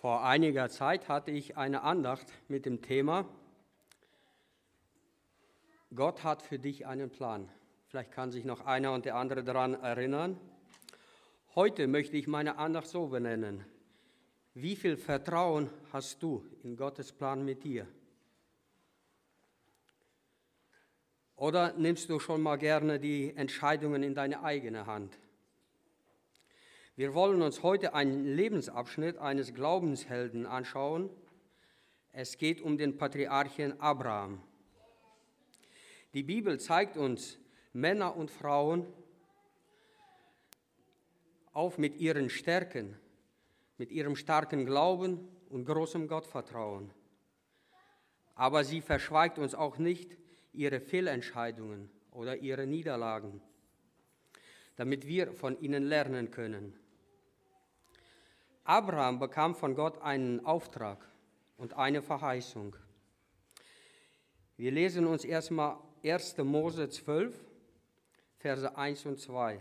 Vor einiger Zeit hatte ich eine Andacht mit dem Thema Gott hat für dich einen Plan. Vielleicht kann sich noch einer und der andere daran erinnern. Heute möchte ich meine Andacht so benennen. Wie viel Vertrauen hast du in Gottes Plan mit dir? Oder nimmst du schon mal gerne die Entscheidungen in deine eigene Hand? Wir wollen uns heute einen Lebensabschnitt eines Glaubenshelden anschauen. Es geht um den Patriarchen Abraham. Die Bibel zeigt uns Männer und Frauen auf mit ihren Stärken, mit ihrem starken Glauben und großem Gottvertrauen. Aber sie verschweigt uns auch nicht ihre Fehlentscheidungen oder ihre Niederlagen, damit wir von ihnen lernen können. Abraham bekam von Gott einen Auftrag und eine Verheißung. Wir lesen uns erstmal 1. Mose 12, Verse 1 und 2.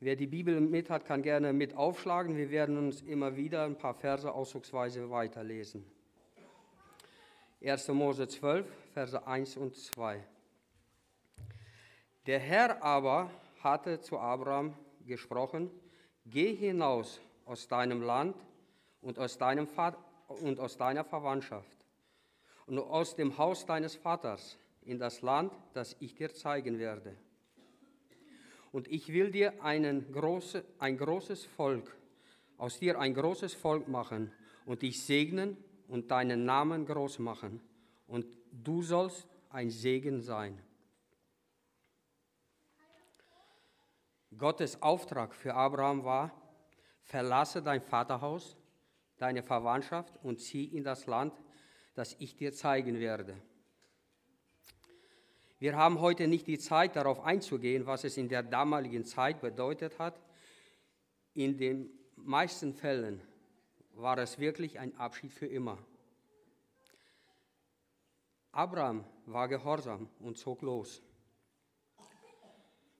Wer die Bibel mit hat, kann gerne mit aufschlagen. Wir werden uns immer wieder ein paar Verse auszugsweise weiterlesen. 1. Mose 12, Verse 1 und 2. Der Herr aber hatte zu Abraham gesprochen, geh hinaus aus deinem Land und aus, deinem und aus deiner Verwandtschaft und aus dem Haus deines Vaters in das Land, das ich dir zeigen werde. Und ich will dir einen große, ein großes Volk, aus dir ein großes Volk machen und dich segnen und deinen Namen groß machen. Und du sollst ein Segen sein. Gottes Auftrag für Abraham war, verlasse dein Vaterhaus, deine Verwandtschaft und zieh in das Land, das ich dir zeigen werde. Wir haben heute nicht die Zeit, darauf einzugehen, was es in der damaligen Zeit bedeutet hat. In den meisten Fällen war es wirklich ein Abschied für immer. Abraham war gehorsam und zog los.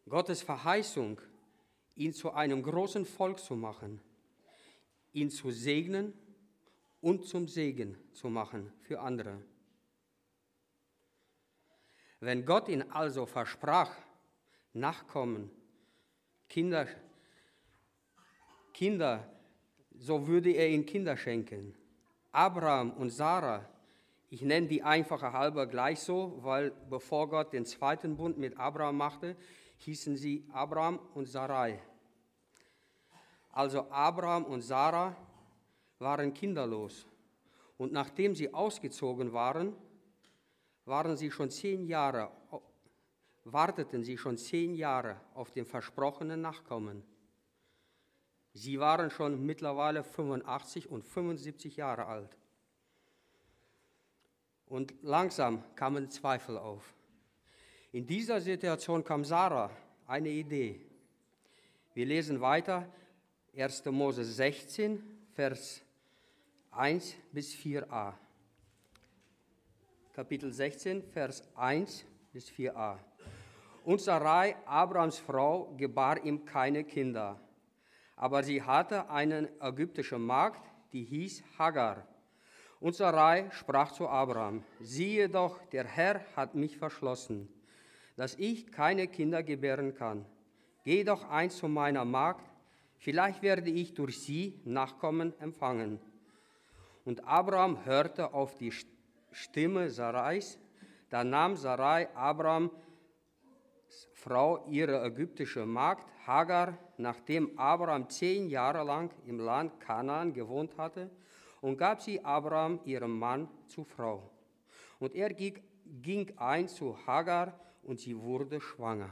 Gottes Verheißung ihn zu einem großen Volk zu machen, ihn zu segnen und zum Segen zu machen für andere. Wenn Gott ihn also versprach, Nachkommen, Kinder, Kinder, so würde er ihnen Kinder schenken. Abraham und Sarah, ich nenne die einfache halber gleich so, weil bevor Gott den zweiten Bund mit Abraham machte, hießen sie Abraham und Sarai. Also Abraham und Sarah waren kinderlos. Und nachdem sie ausgezogen waren, waren sie schon zehn Jahre, warteten sie schon zehn Jahre auf den versprochenen Nachkommen. Sie waren schon mittlerweile 85 und 75 Jahre alt. Und langsam kamen Zweifel auf. In dieser Situation kam Sarah eine Idee. Wir lesen weiter 1. Mose 16, Vers 1 bis 4a. Kapitel 16, Vers 1 bis 4a. Und Sarai, Abrams Frau, gebar ihm keine Kinder. Aber sie hatte eine ägyptische Magd, die hieß Hagar. Und Sarai sprach zu Abraham, siehe doch, der Herr hat mich verschlossen dass ich keine Kinder gebären kann. Geh doch ein zu meiner Magd, vielleicht werde ich durch sie Nachkommen empfangen. Und Abraham hörte auf die Stimme Sarais. Da nahm Sarai Abraham Frau ihre ägyptische Magd Hagar, nachdem Abraham zehn Jahre lang im Land Kanaan gewohnt hatte, und gab sie Abraham ihrem Mann zur Frau. Und er ging ein zu Hagar und sie wurde schwanger.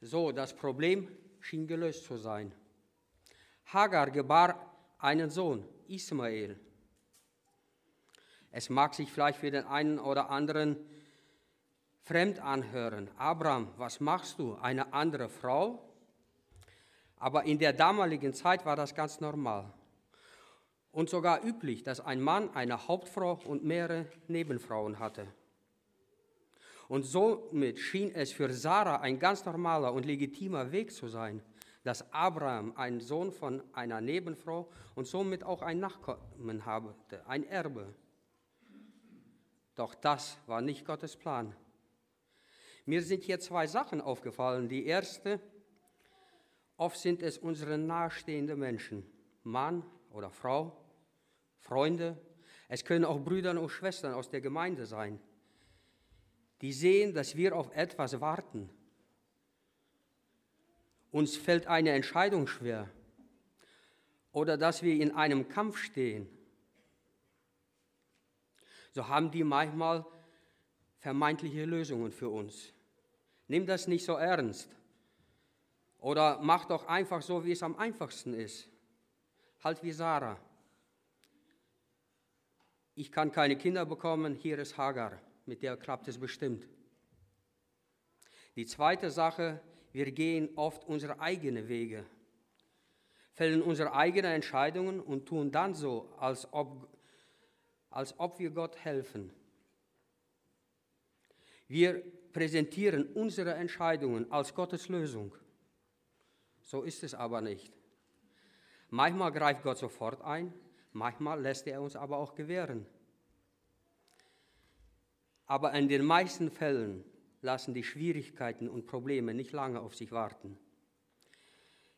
So, das Problem schien gelöst zu sein. Hagar gebar einen Sohn, Ismael. Es mag sich vielleicht für den einen oder anderen fremd anhören. Abraham, was machst du? Eine andere Frau? Aber in der damaligen Zeit war das ganz normal und sogar üblich, dass ein Mann eine Hauptfrau und mehrere Nebenfrauen hatte. Und somit schien es für Sarah ein ganz normaler und legitimer Weg zu sein, dass Abraham einen Sohn von einer Nebenfrau und somit auch ein Nachkommen habe, ein Erbe. Doch das war nicht Gottes Plan. Mir sind hier zwei Sachen aufgefallen. Die erste, oft sind es unsere nahestehenden Menschen, Mann oder Frau, Freunde. Es können auch Brüder und Schwestern aus der Gemeinde sein. Die sehen, dass wir auf etwas warten. Uns fällt eine Entscheidung schwer oder dass wir in einem Kampf stehen. So haben die manchmal vermeintliche Lösungen für uns. Nimm das nicht so ernst. Oder mach doch einfach so, wie es am einfachsten ist. Halt wie Sarah. Ich kann keine Kinder bekommen, hier ist Hagar, mit der klappt es bestimmt. Die zweite Sache, wir gehen oft unsere eigenen Wege, fällen unsere eigenen Entscheidungen und tun dann so, als ob, als ob wir Gott helfen. Wir präsentieren unsere Entscheidungen als Gottes Lösung. So ist es aber nicht. Manchmal greift Gott sofort ein, manchmal lässt er uns aber auch gewähren. Aber in den meisten Fällen lassen die Schwierigkeiten und Probleme nicht lange auf sich warten.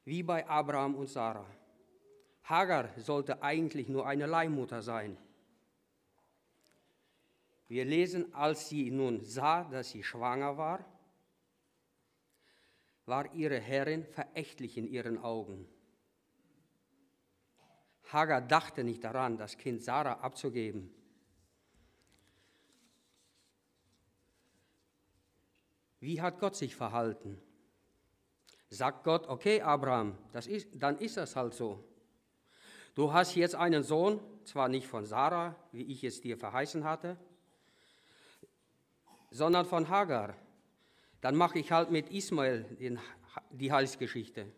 Wie bei Abraham und Sarah. Hagar sollte eigentlich nur eine Leihmutter sein. Wir lesen, als sie nun sah, dass sie schwanger war, war ihre Herrin verächtlich in ihren Augen. Hagar dachte nicht daran, das Kind Sarah abzugeben. Wie hat Gott sich verhalten? Sagt Gott, okay, Abraham, das ist, dann ist das halt so. Du hast jetzt einen Sohn, zwar nicht von Sarah, wie ich es dir verheißen hatte, sondern von Hagar. Dann mache ich halt mit Ismael die Heilsgeschichte.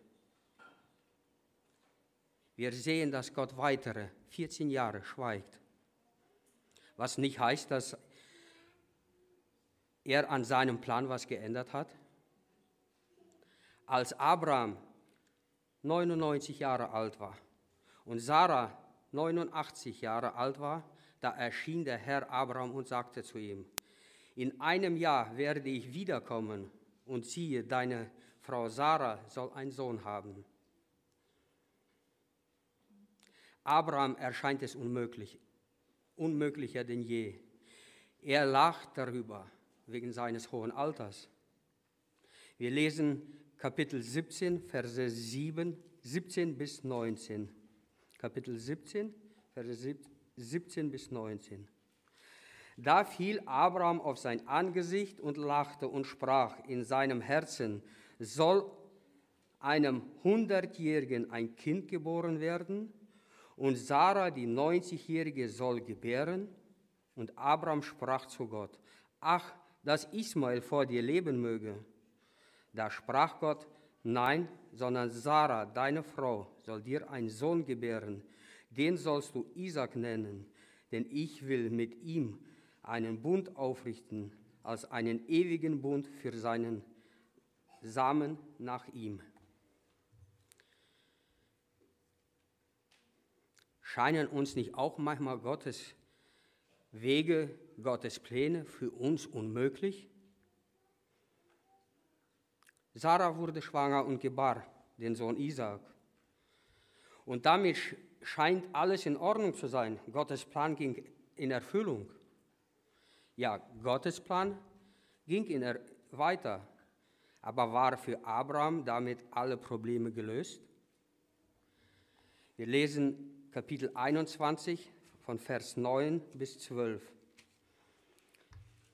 Wir sehen, dass Gott weitere 14 Jahre schweigt. Was nicht heißt, dass er an seinem Plan was geändert hat. Als Abraham 99 Jahre alt war und Sarah 89 Jahre alt war, da erschien der Herr Abraham und sagte zu ihm, in einem Jahr werde ich wiederkommen und siehe, deine Frau Sarah soll einen Sohn haben. Abraham erscheint es unmöglich, unmöglicher denn je. Er lacht darüber wegen seines hohen Alters. Wir lesen Kapitel 17, Verse 7, 17 bis 19. Kapitel 17, Verse 17 bis 19. Da fiel Abraham auf sein Angesicht und lachte und sprach in seinem Herzen, soll einem Hundertjährigen ein Kind geboren werden und Sarah, die 90-Jährige, soll gebären? Und Abraham sprach zu Gott, ach, dass Ismael vor dir leben möge. Da sprach Gott, nein, sondern Sarah, deine Frau, soll dir einen Sohn gebären, den sollst du Isaac nennen, denn ich will mit ihm einen Bund aufrichten, als einen ewigen Bund für seinen Samen nach ihm. Scheinen uns nicht auch manchmal Gottes Wege, Gottes Pläne für uns unmöglich? Sarah wurde schwanger und gebar den Sohn Isaac. Und damit scheint alles in Ordnung zu sein. Gottes Plan ging in Erfüllung. Ja, Gottes Plan ging in er weiter. Aber war für Abraham damit alle Probleme gelöst? Wir lesen Kapitel 21 von Vers 9 bis 12.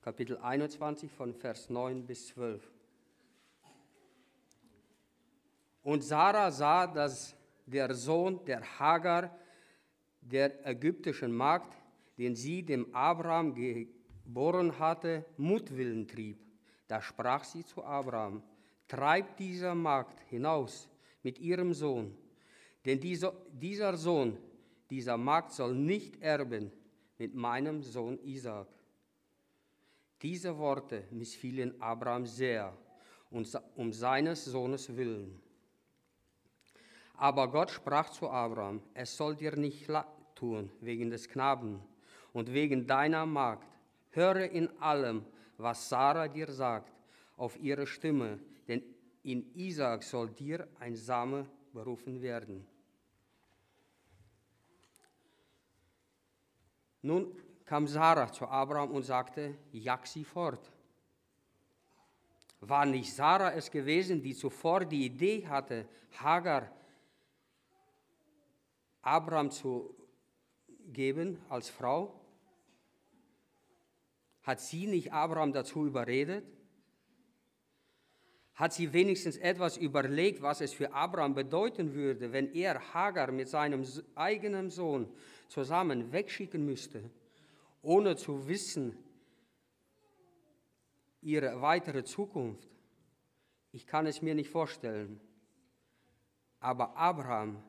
Kapitel 21 von Vers 9 bis 12. Und Sarah sah, dass der Sohn der Hagar, der ägyptischen Magd, den sie dem Abraham geboren hatte, Mutwillen trieb. Da sprach sie zu Abraham, treib dieser Magd hinaus mit ihrem Sohn, denn dieser, dieser Sohn dieser Magd soll nicht erben mit meinem Sohn Isaac. Diese Worte missfielen Abraham sehr um seines Sohnes willen. Aber Gott sprach zu Abraham, es soll dir nicht tun wegen des Knaben und wegen deiner Magd. Höre in allem, was Sarah dir sagt, auf ihre Stimme, denn in Isaak soll dir ein Same berufen werden. Nun kam Sarah zu Abraham und sagte, jag sie fort. War nicht Sarah es gewesen, die zuvor die Idee hatte, Hagar Abraham zu geben als Frau? Hat sie nicht Abraham dazu überredet? Hat sie wenigstens etwas überlegt, was es für Abraham bedeuten würde, wenn er Hagar mit seinem eigenen Sohn zusammen wegschicken müsste, ohne zu wissen, ihre weitere Zukunft? Ich kann es mir nicht vorstellen. Aber Abraham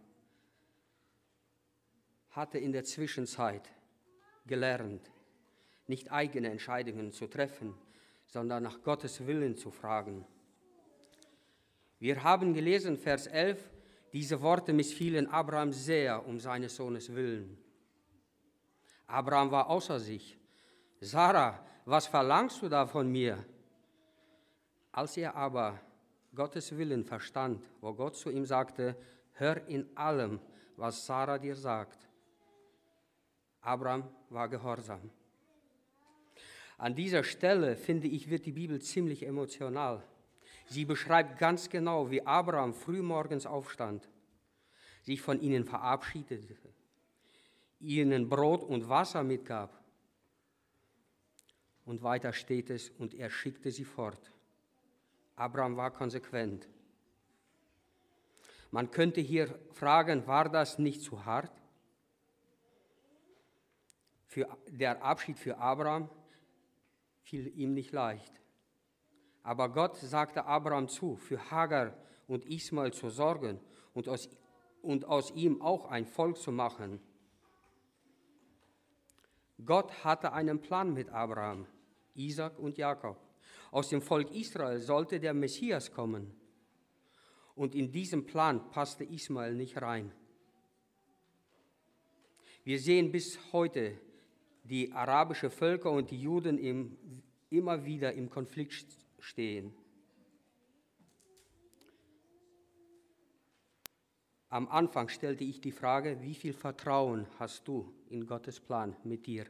hatte in der Zwischenzeit gelernt, nicht eigene Entscheidungen zu treffen, sondern nach Gottes Willen zu fragen. Wir haben gelesen, Vers 11, diese Worte missfielen Abraham sehr um seines Sohnes willen. Abraham war außer sich. Sarah, was verlangst du da von mir? Als er aber Gottes Willen verstand, wo Gott zu ihm sagte, hör in allem, was Sarah dir sagt, Abraham war gehorsam. An dieser Stelle, finde ich, wird die Bibel ziemlich emotional. Sie beschreibt ganz genau, wie Abraham frühmorgens aufstand, sich von ihnen verabschiedete, ihnen Brot und Wasser mitgab. Und weiter steht es, und er schickte sie fort. Abraham war konsequent. Man könnte hier fragen, war das nicht zu hart? Für der Abschied für Abraham fiel ihm nicht leicht. Aber Gott sagte Abraham zu, für Hagar und Ismael zu sorgen und aus, und aus ihm auch ein Volk zu machen. Gott hatte einen Plan mit Abraham, Isaac und Jakob. Aus dem Volk Israel sollte der Messias kommen. Und in diesem Plan passte Ismael nicht rein. Wir sehen bis heute die arabischen Völker und die Juden im, immer wieder im Konflikt stehen. Am Anfang stellte ich die Frage, wie viel Vertrauen hast du in Gottes Plan mit dir?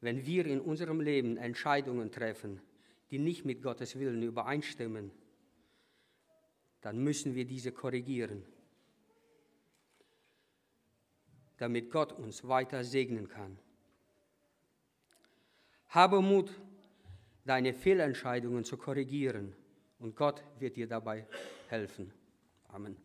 Wenn wir in unserem Leben Entscheidungen treffen, die nicht mit Gottes Willen übereinstimmen, dann müssen wir diese korrigieren damit Gott uns weiter segnen kann. Habe Mut, deine Fehlentscheidungen zu korrigieren und Gott wird dir dabei helfen. Amen.